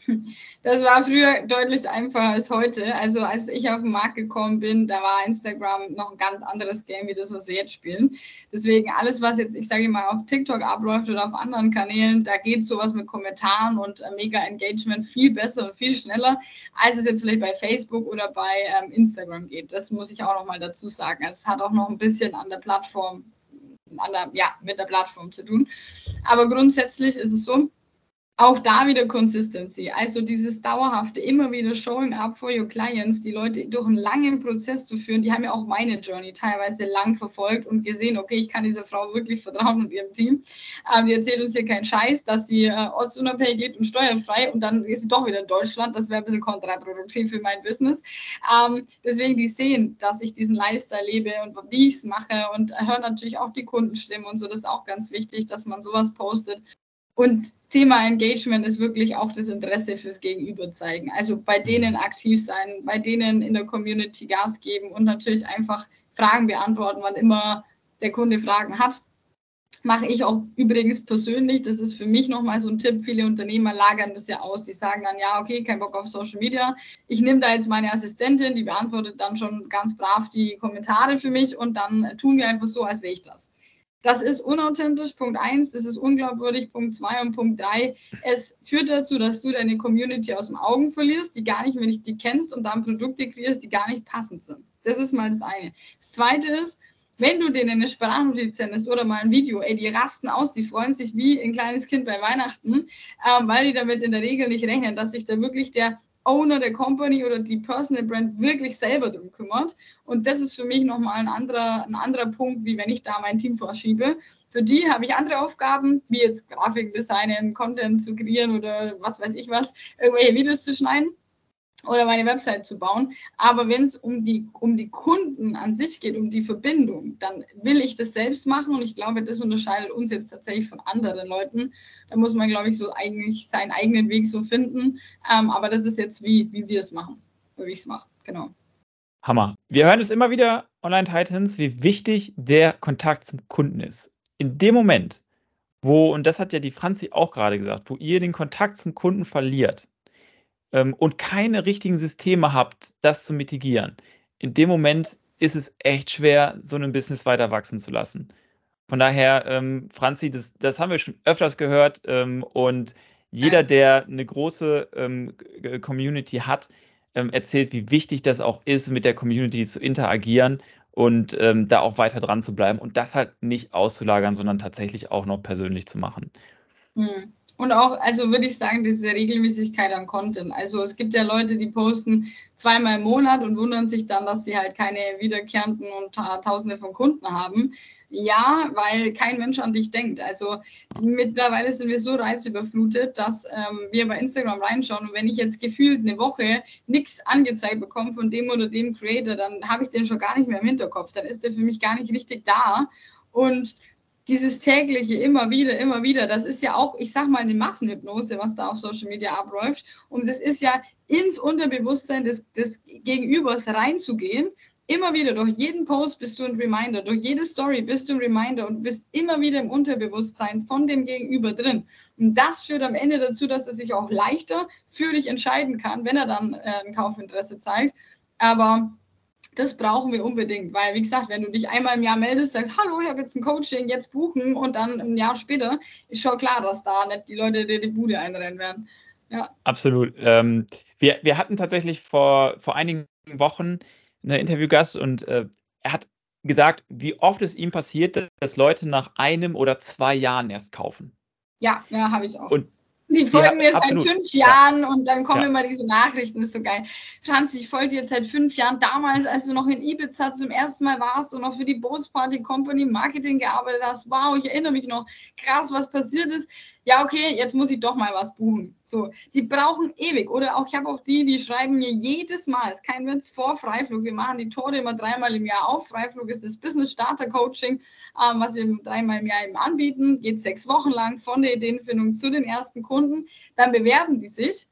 Das war früher deutlich einfacher als heute. Also als ich auf den Markt gekommen bin, da war Instagram noch ein ganz anderes Game wie das, was wir jetzt spielen. Deswegen alles, was jetzt, ich sage mal, auf TikTok abläuft oder auf anderen Kanälen, da geht sowas mit Kommentaren und äh, mega Engagement viel besser und viel schneller, als es jetzt vielleicht bei Facebook oder bei ähm, Instagram geht. Das muss ich auch noch mal dazu sagen. Es hat auch noch ein bisschen an der Plattform, an der, ja, mit der Plattform zu tun. Aber grundsätzlich ist es so, auch da wieder Consistency, also dieses dauerhafte, immer wieder showing up for your clients, die Leute durch einen langen Prozess zu führen, die haben ja auch meine Journey teilweise lang verfolgt und gesehen, okay, ich kann dieser Frau wirklich vertrauen und ihrem Team. Ähm, die erzählt uns hier keinen Scheiß, dass sie äh, ortsunabhängig lebt und steuerfrei und dann ist sie doch wieder in Deutschland. Das wäre ein bisschen kontraproduktiv für mein Business. Ähm, deswegen, die sehen, dass ich diesen Lifestyle lebe und wie ich es mache und hören natürlich auch die Kundenstimmen und so. Das ist auch ganz wichtig, dass man sowas postet. Und Thema Engagement ist wirklich auch das Interesse fürs Gegenüber zeigen. Also bei denen aktiv sein, bei denen in der Community Gas geben und natürlich einfach Fragen beantworten, wann immer der Kunde Fragen hat. Mache ich auch übrigens persönlich. Das ist für mich nochmal so ein Tipp. Viele Unternehmer lagern das ja aus. Die sagen dann, ja, okay, kein Bock auf Social Media. Ich nehme da jetzt meine Assistentin, die beantwortet dann schon ganz brav die Kommentare für mich und dann tun wir einfach so, als wäre ich das. Das ist unauthentisch, Punkt eins, das ist unglaubwürdig, Punkt zwei und Punkt drei. Es führt dazu, dass du deine Community aus dem Augen verlierst, die gar nicht, ich die kennst und dann Produkte kreierst, die gar nicht passend sind. Das ist mal das eine. Das zweite ist, wenn du denen eine Sprachnotiz sendest oder mal ein Video, ey, die rasten aus, die freuen sich wie ein kleines Kind bei Weihnachten, ähm, weil die damit in der Regel nicht rechnen, dass sich da wirklich der Owner der Company oder die Personal Brand wirklich selber drum kümmert. Und das ist für mich nochmal ein anderer, ein anderer Punkt, wie wenn ich da mein Team vorschiebe. Für die habe ich andere Aufgaben, wie jetzt Grafikdesignen, Content zu kreieren oder was weiß ich was, irgendwelche Videos zu schneiden oder meine Website zu bauen. Aber wenn es um die, um die Kunden an sich geht, um die Verbindung, dann will ich das selbst machen und ich glaube, das unterscheidet uns jetzt tatsächlich von anderen Leuten. Da muss man, glaube ich, so eigentlich seinen eigenen Weg so finden. Ähm, aber das ist jetzt, wie, wie wir es machen, wie ich es mache. Genau. Hammer. Wir hören es immer wieder, Online-Titans, wie wichtig der Kontakt zum Kunden ist. In dem Moment, wo, und das hat ja die Franzi auch gerade gesagt, wo ihr den Kontakt zum Kunden verliert, ähm, und keine richtigen Systeme habt, das zu mitigieren, in dem Moment ist es echt schwer, so ein Business weiter wachsen zu lassen. Von daher, ähm, Franzi, das, das haben wir schon öfters gehört ähm, und jeder, der eine große ähm, Community hat, ähm, erzählt, wie wichtig das auch ist, mit der Community zu interagieren und ähm, da auch weiter dran zu bleiben und das halt nicht auszulagern, sondern tatsächlich auch noch persönlich zu machen. Hm. Und auch, also würde ich sagen, diese Regelmäßigkeit an Content. Also es gibt ja Leute, die posten zweimal im Monat und wundern sich dann, dass sie halt keine wiederkehrenden und Tausende von Kunden haben. Ja, weil kein Mensch an dich denkt. Also mittlerweile sind wir so reizüberflutet, dass ähm, wir bei Instagram reinschauen und wenn ich jetzt gefühlt eine Woche nichts angezeigt bekomme von dem oder dem Creator, dann habe ich den schon gar nicht mehr im Hinterkopf. Dann ist der für mich gar nicht richtig da. Und dieses tägliche, immer wieder, immer wieder, das ist ja auch, ich sag mal, eine Massenhypnose, was da auf Social Media abläuft. Und das ist ja ins Unterbewusstsein des, des Gegenübers reinzugehen. Immer wieder, durch jeden Post bist du ein Reminder, durch jede Story bist du ein Reminder und bist immer wieder im Unterbewusstsein von dem Gegenüber drin. Und das führt am Ende dazu, dass er sich auch leichter für dich entscheiden kann, wenn er dann äh, ein Kaufinteresse zeigt. Aber das brauchen wir unbedingt, weil, wie gesagt, wenn du dich einmal im Jahr meldest, sagst, hallo, ich habe jetzt ein Coaching, jetzt buchen und dann ein Jahr später, ist schon klar, dass da nicht die Leute dir die Bude einrennen werden. Ja. Absolut. Ähm, wir, wir hatten tatsächlich vor, vor einigen Wochen einen Interviewgast und äh, er hat gesagt, wie oft es ihm passiert, dass Leute nach einem oder zwei Jahren erst kaufen. Ja, ja, habe ich auch. Und die folgen ja, mir absolut. seit fünf Jahren ja. und dann kommen ja. immer diese Nachrichten, das ist so geil. Franz, ich folge dir jetzt seit fünf Jahren. Damals, als du noch in Ibiza zum ersten Mal warst und noch für die Bootsparty Company Marketing gearbeitet hast, wow, ich erinnere mich noch, krass, was passiert ist ja, okay, jetzt muss ich doch mal was buchen. So, die brauchen ewig. Oder auch, ich habe auch die, die schreiben mir jedes Mal, ist kein Witz, vor Freiflug. Wir machen die Tore immer dreimal im Jahr auf. Freiflug ist das Business Starter Coaching, ähm, was wir dreimal im Jahr eben anbieten. Geht sechs Wochen lang von der Ideenfindung zu den ersten Kunden. Dann bewerben die sich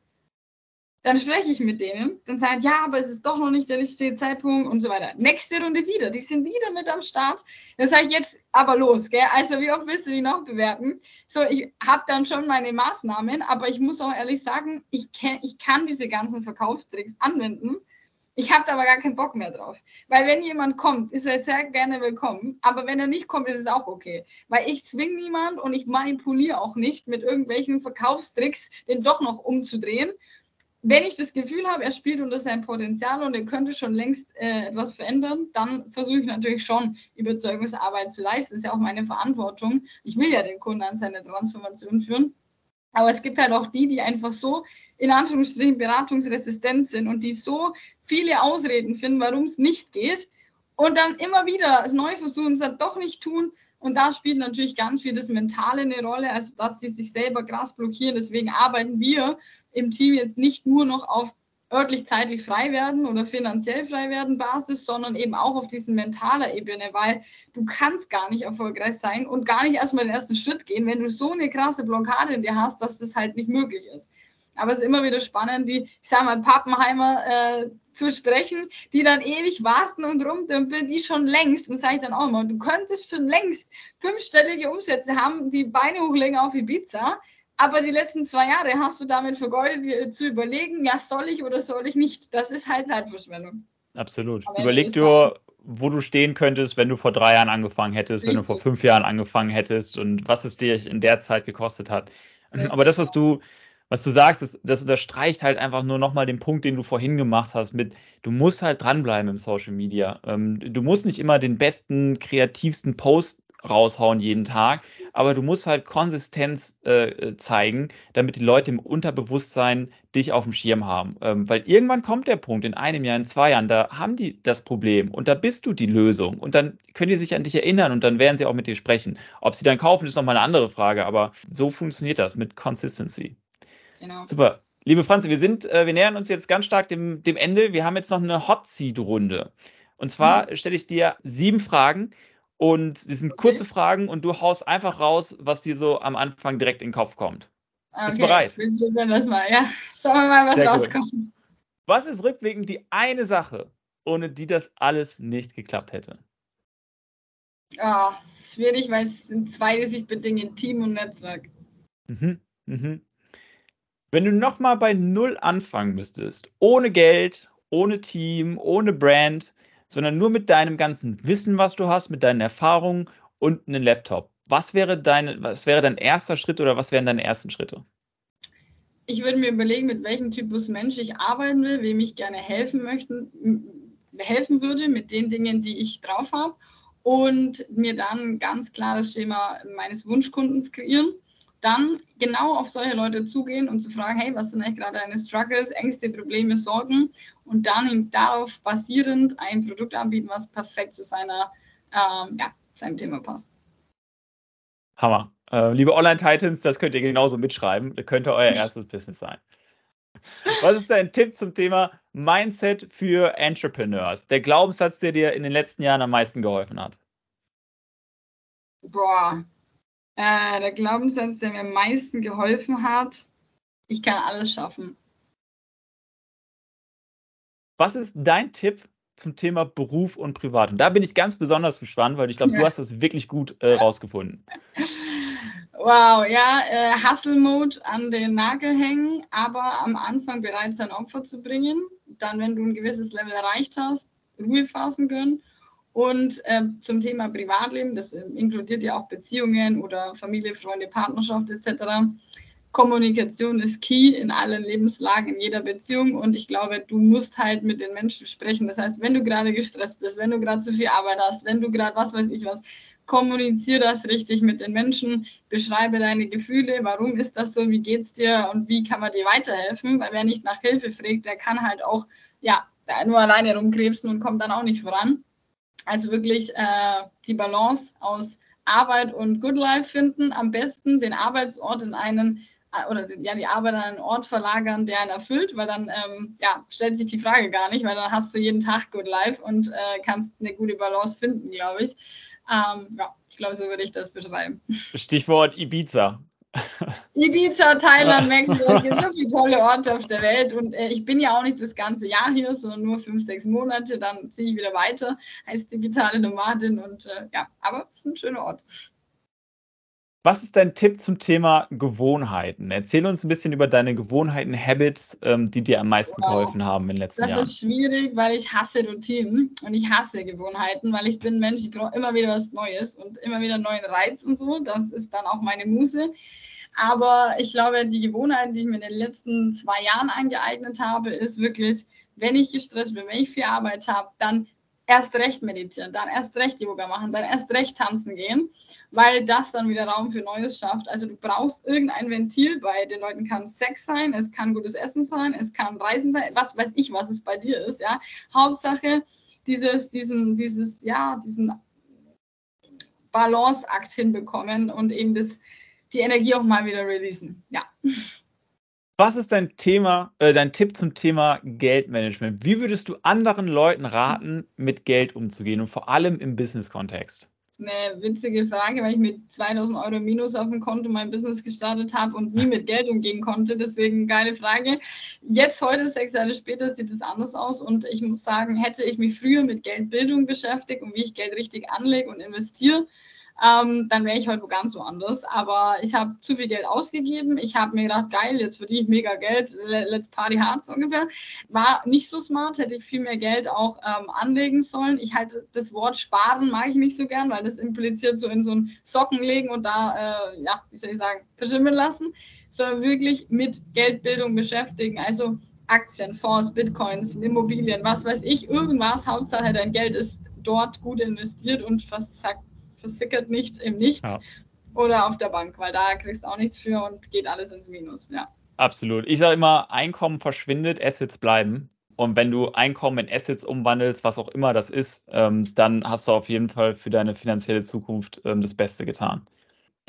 Dann spreche ich mit denen, dann sagen, ja, aber es ist doch noch nicht der richtige Zeitpunkt und so weiter. Nächste Runde wieder, die sind wieder mit am Start. Dann sage ich jetzt aber los, gell? Also wie oft willst du die noch bewerten? So, ich habe dann schon meine Maßnahmen, aber ich muss auch ehrlich sagen, ich, kenn, ich kann diese ganzen Verkaufstricks anwenden. Ich habe da aber gar keinen Bock mehr drauf. Weil wenn jemand kommt, ist er sehr gerne willkommen. Aber wenn er nicht kommt, ist es auch okay. Weil ich zwinge niemand und ich manipuliere auch nicht mit irgendwelchen Verkaufstricks, den doch noch umzudrehen wenn ich das Gefühl habe, er spielt unter seinem Potenzial und er könnte schon längst äh, etwas verändern, dann versuche ich natürlich schon, Überzeugungsarbeit zu leisten. Das ist ja auch meine Verantwortung. Ich will ja den Kunden an seine Transformation führen. Aber es gibt halt auch die, die einfach so in Anführungsstrichen beratungsresistent sind und die so viele Ausreden finden, warum es nicht geht und dann immer wieder es neu versuchen, es dann doch nicht tun. Und da spielt natürlich ganz viel das Mentale eine Rolle, also dass sie sich selber krass blockieren. Deswegen arbeiten wir im Team jetzt nicht nur noch auf örtlich zeitlich frei werden oder finanziell frei werden Basis, sondern eben auch auf diesen mentaler Ebene, weil du kannst gar nicht erfolgreich sein und gar nicht erstmal den ersten Schritt gehen, wenn du so eine krasse Blockade in dir hast, dass das halt nicht möglich ist. Aber es ist immer wieder spannend, die, ich sag mal, Pappenheimer äh, zu sprechen, die dann ewig warten und rumdümpeln, die schon längst, und sage ich dann auch immer, du könntest schon längst fünfstellige Umsätze haben, die Beine hochlegen auf Ibiza, aber die letzten zwei Jahre hast du damit vergeudet, dir zu überlegen, ja, soll ich oder soll ich nicht. Das ist halt Zeitverschwendung. Absolut. Überleg dir, wo du stehen könntest, wenn du vor drei Jahren angefangen hättest, Richtig. wenn du vor fünf Jahren angefangen hättest und was es dir in der Zeit gekostet hat. Richtig. Aber das, was du, was du sagst, das, das unterstreicht halt einfach nur nochmal den Punkt, den du vorhin gemacht hast, mit, du musst halt dranbleiben im Social Media. Ähm, du musst nicht immer den besten, kreativsten Post raushauen jeden Tag, aber du musst halt Konsistenz äh, zeigen, damit die Leute im Unterbewusstsein dich auf dem Schirm haben. Ähm, weil irgendwann kommt der Punkt, in einem Jahr, in zwei Jahren, da haben die das Problem und da bist du die Lösung und dann können die sich an dich erinnern und dann werden sie auch mit dir sprechen. Ob sie dann kaufen, ist nochmal eine andere Frage, aber so funktioniert das mit Consistency. Genau. Super. Liebe Franzi, wir sind, äh, wir nähern uns jetzt ganz stark dem, dem Ende. Wir haben jetzt noch eine Hot Seat Runde. Und zwar mhm. stelle ich dir sieben Fragen und das sind okay. kurze Fragen und du haust einfach raus, was dir so am Anfang direkt in den Kopf kommt. Okay. Bist du bereit? Wir das mal, ja. Schauen wir mal, was Sehr rauskommt. Gut. Was ist rückblickend die eine Sache, ohne die das alles nicht geklappt hätte? Oh, schwierig, weil es sind zwei, die sich bedingen, Team und Netzwerk. Mhm, mhm. Wenn du nochmal bei Null anfangen müsstest, ohne Geld, ohne Team, ohne Brand, sondern nur mit deinem ganzen Wissen, was du hast, mit deinen Erfahrungen und einem Laptop. Was wäre, deine, was wäre dein erster Schritt oder was wären deine ersten Schritte? Ich würde mir überlegen, mit welchem Typus Mensch ich arbeiten will, wem ich gerne helfen möchte, helfen würde mit den Dingen, die ich drauf habe und mir dann ein ganz klares Schema meines Wunschkundens kreieren dann genau auf solche Leute zugehen und zu fragen, hey, was sind eigentlich gerade deine Struggles, Ängste, Probleme, Sorgen und dann darauf basierend ein Produkt anbieten, was perfekt zu seiner, ähm, ja, seinem Thema passt. Hammer. Äh, liebe Online-Titans, das könnt ihr genauso mitschreiben. Das könnte euer erstes Business sein. Was ist dein Tipp zum Thema Mindset für Entrepreneurs? Der Glaubenssatz, der dir in den letzten Jahren am meisten geholfen hat? Boah, äh, der Glaubenssatz, der mir am meisten geholfen hat, ich kann alles schaffen. Was ist dein Tipp zum Thema Beruf und Privat? Und da bin ich ganz besonders gespannt, weil ich glaube, ja. du hast das wirklich gut äh, rausgefunden. Wow, ja, äh, Hustle-Mode an den Nagel hängen, aber am Anfang bereits ein Opfer zu bringen. Dann, wenn du ein gewisses Level erreicht hast, Ruhephasen gönnen und äh, zum Thema Privatleben, das äh, inkludiert ja auch Beziehungen oder Familie, Freunde, Partnerschaft etc. Kommunikation ist key in allen Lebenslagen, in jeder Beziehung. Und ich glaube, du musst halt mit den Menschen sprechen. Das heißt, wenn du gerade gestresst bist, wenn du gerade zu viel Arbeit hast, wenn du gerade was weiß ich was, kommuniziere das richtig mit den Menschen, beschreibe deine Gefühle, warum ist das so, wie geht's dir und wie kann man dir weiterhelfen? Weil wer nicht nach Hilfe fragt, der kann halt auch, ja, nur alleine rumkrebsen und kommt dann auch nicht voran. Also wirklich äh, die Balance aus Arbeit und Good Life finden. Am besten den Arbeitsort in einen äh, oder ja, die Arbeit an einen Ort verlagern, der einen erfüllt, weil dann ähm, ja, stellt sich die Frage gar nicht, weil dann hast du jeden Tag Good Life und äh, kannst eine gute Balance finden, glaube ich. Ähm, ja, ich glaube, so würde ich das beschreiben. Stichwort Ibiza. Ibiza, Thailand, Mexiko, es gibt so viele tolle Orte auf der Welt und äh, ich bin ja auch nicht das ganze Jahr hier, sondern nur fünf, sechs Monate, dann ziehe ich wieder weiter als digitale Nomadin und äh, ja, aber es ist ein schöner Ort. Was ist dein Tipp zum Thema Gewohnheiten? Erzähl uns ein bisschen über deine Gewohnheiten, Habits, ähm, die dir am meisten wow. geholfen haben in den letzten das Jahren. Das ist schwierig, weil ich hasse Routinen und ich hasse Gewohnheiten, weil ich bin ein Mensch, ich brauche immer wieder was Neues und immer wieder einen neuen Reiz und so. Das ist dann auch meine Muse. Aber ich glaube, die Gewohnheiten, die ich mir in den letzten zwei Jahren angeeignet habe, ist wirklich, wenn ich gestresst bin, wenn ich viel Arbeit habe, dann erst recht meditieren, dann erst recht Yoga machen, dann erst recht tanzen gehen, weil das dann wieder Raum für Neues schafft. Also du brauchst irgendein Ventil. Bei den Leuten kann Sex sein, es kann gutes Essen sein, es kann Reisen sein, was weiß ich, was es bei dir ist. Ja, Hauptsache dieses, diesen, dieses, ja, diesen Balanceakt hinbekommen und eben das, die Energie auch mal wieder releasen. Ja. Was ist dein Thema, äh, dein Tipp zum Thema Geldmanagement? Wie würdest du anderen Leuten raten, mit Geld umzugehen und vor allem im Business-Kontext? Eine witzige Frage, weil ich mit 2000 Euro Minus auf dem Konto mein Business gestartet habe und nie mit Geld umgehen konnte. Deswegen geile Frage. Jetzt, heute, sechs Jahre später, sieht es anders aus und ich muss sagen, hätte ich mich früher mit Geldbildung beschäftigt und wie ich Geld richtig anlege und investiere, ähm, dann wäre ich heute ganz woanders. Aber ich habe zu viel Geld ausgegeben. Ich habe mir gedacht, geil, jetzt verdiene ich mega Geld, let's party hard so ungefähr. War nicht so smart, hätte ich viel mehr Geld auch ähm, anlegen sollen. Ich halte das Wort sparen mag ich nicht so gern, weil das impliziert so in so ein Socken legen und da, äh, ja, wie soll ich sagen, verschimmeln lassen, sondern wirklich mit Geldbildung beschäftigen. Also Aktien, Fonds, Bitcoins, Immobilien, was weiß ich, irgendwas. Hauptsache dein Geld ist dort gut investiert und sagt versickert nicht im Nichts. Ja. Oder auf der Bank, weil da kriegst du auch nichts für und geht alles ins Minus. Ja. Absolut. Ich sage immer, Einkommen verschwindet, Assets bleiben. Und wenn du Einkommen in Assets umwandelst, was auch immer das ist, ähm, dann hast du auf jeden Fall für deine finanzielle Zukunft ähm, das Beste getan.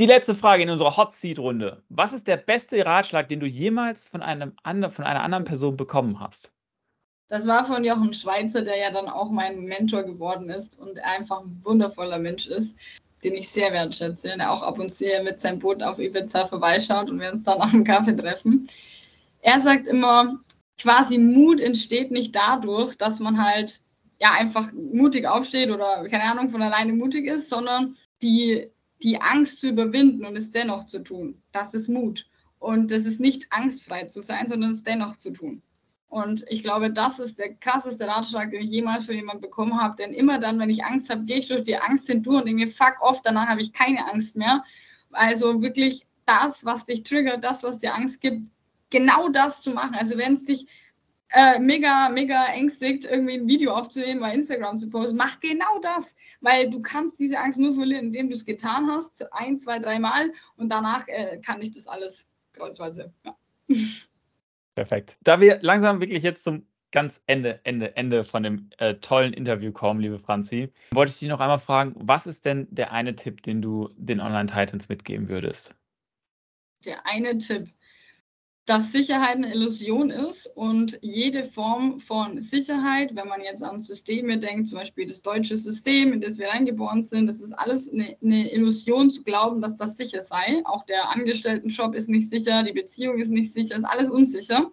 Die letzte Frage in unserer Hot Seat Runde. Was ist der beste Ratschlag, den du jemals von, einem andre, von einer anderen Person bekommen hast? Das war von Jochen Schweizer, der ja dann auch mein Mentor geworden ist und einfach ein wundervoller Mensch ist, den ich sehr wertschätze, der auch ab und zu hier mit seinem Boot auf Ibiza vorbeischaut und wir uns dann dem Kaffee treffen. Er sagt immer, quasi Mut entsteht nicht dadurch, dass man halt ja einfach mutig aufsteht oder keine Ahnung von alleine mutig ist, sondern die, die Angst zu überwinden und es dennoch zu tun. Das ist Mut. Und es ist nicht angstfrei zu sein, sondern es dennoch zu tun. Und ich glaube, das ist der krasseste Ratschlag, den ich jemals von jemandem bekommen habe. Denn immer dann, wenn ich Angst habe, gehe ich durch die Angst hindurch und denke mir, fuck off, danach habe ich keine Angst mehr. Also wirklich das, was dich triggert, das, was dir Angst gibt, genau das zu machen. Also wenn es dich äh, mega, mega ängstigt, irgendwie ein Video aufzunehmen, bei Instagram zu posten, mach genau das, weil du kannst diese Angst nur verlieren, indem du es getan hast, ein, zwei, dreimal und danach äh, kann ich das alles kreuzweise. Ja. Perfekt. Da wir langsam wirklich jetzt zum ganz Ende, Ende, Ende von dem äh, tollen Interview kommen, liebe Franzi, wollte ich dich noch einmal fragen, was ist denn der eine Tipp, den du den Online-Titans mitgeben würdest? Der eine Tipp dass Sicherheit eine Illusion ist und jede Form von Sicherheit, wenn man jetzt an Systeme denkt, zum Beispiel das deutsche System, in das wir reingeboren sind, das ist alles eine, eine Illusion zu glauben, dass das sicher sei. Auch der Angestelltenjob ist nicht sicher, die Beziehung ist nicht sicher, ist alles unsicher.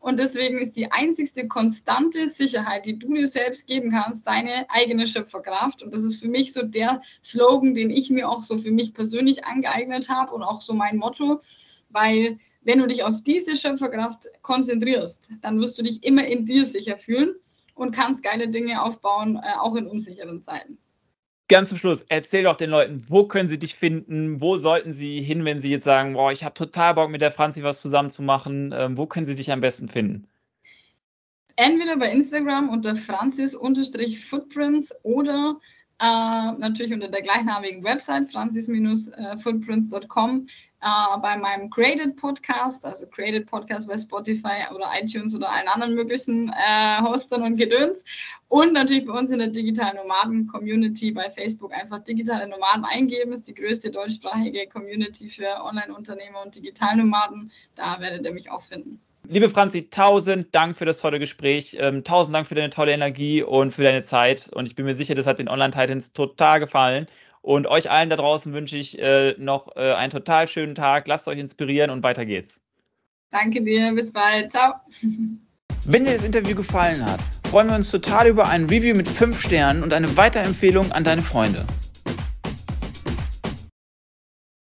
Und deswegen ist die einzigste konstante Sicherheit, die du dir selbst geben kannst, deine eigene Schöpferkraft. Und das ist für mich so der Slogan, den ich mir auch so für mich persönlich angeeignet habe und auch so mein Motto, weil wenn du dich auf diese Schöpferkraft konzentrierst, dann wirst du dich immer in dir sicher fühlen und kannst geile Dinge aufbauen, äh, auch in unsicheren Zeiten. Ganz zum Schluss, erzähl doch den Leuten, wo können sie dich finden? Wo sollten sie hin, wenn sie jetzt sagen, boah, ich habe total Bock mit der Franzi was zusammen zu machen? Ähm, wo können sie dich am besten finden? Entweder bei Instagram unter francis-footprints oder äh, natürlich unter der gleichnamigen Website francis-footprints.com äh, bei meinem Created Podcast, also Created Podcast bei Spotify oder iTunes oder allen anderen möglichen äh, Hostern und Gedöns. Und natürlich bei uns in der digitalen Nomaden-Community bei Facebook einfach digitale Nomaden eingeben. Ist die größte deutschsprachige Community für Online-Unternehmer und Digitalnomaden. Da werdet ihr mich auch finden. Liebe Franzi, tausend Dank für das tolle Gespräch. Ähm, tausend Dank für deine tolle Energie und für deine Zeit. Und ich bin mir sicher, das hat den Online-Titans total gefallen. Und euch allen da draußen wünsche ich äh, noch äh, einen total schönen Tag. Lasst euch inspirieren und weiter geht's. Danke dir, bis bald. Ciao. Wenn dir das Interview gefallen hat, freuen wir uns total über ein Review mit 5 Sternen und eine Weiterempfehlung an deine Freunde.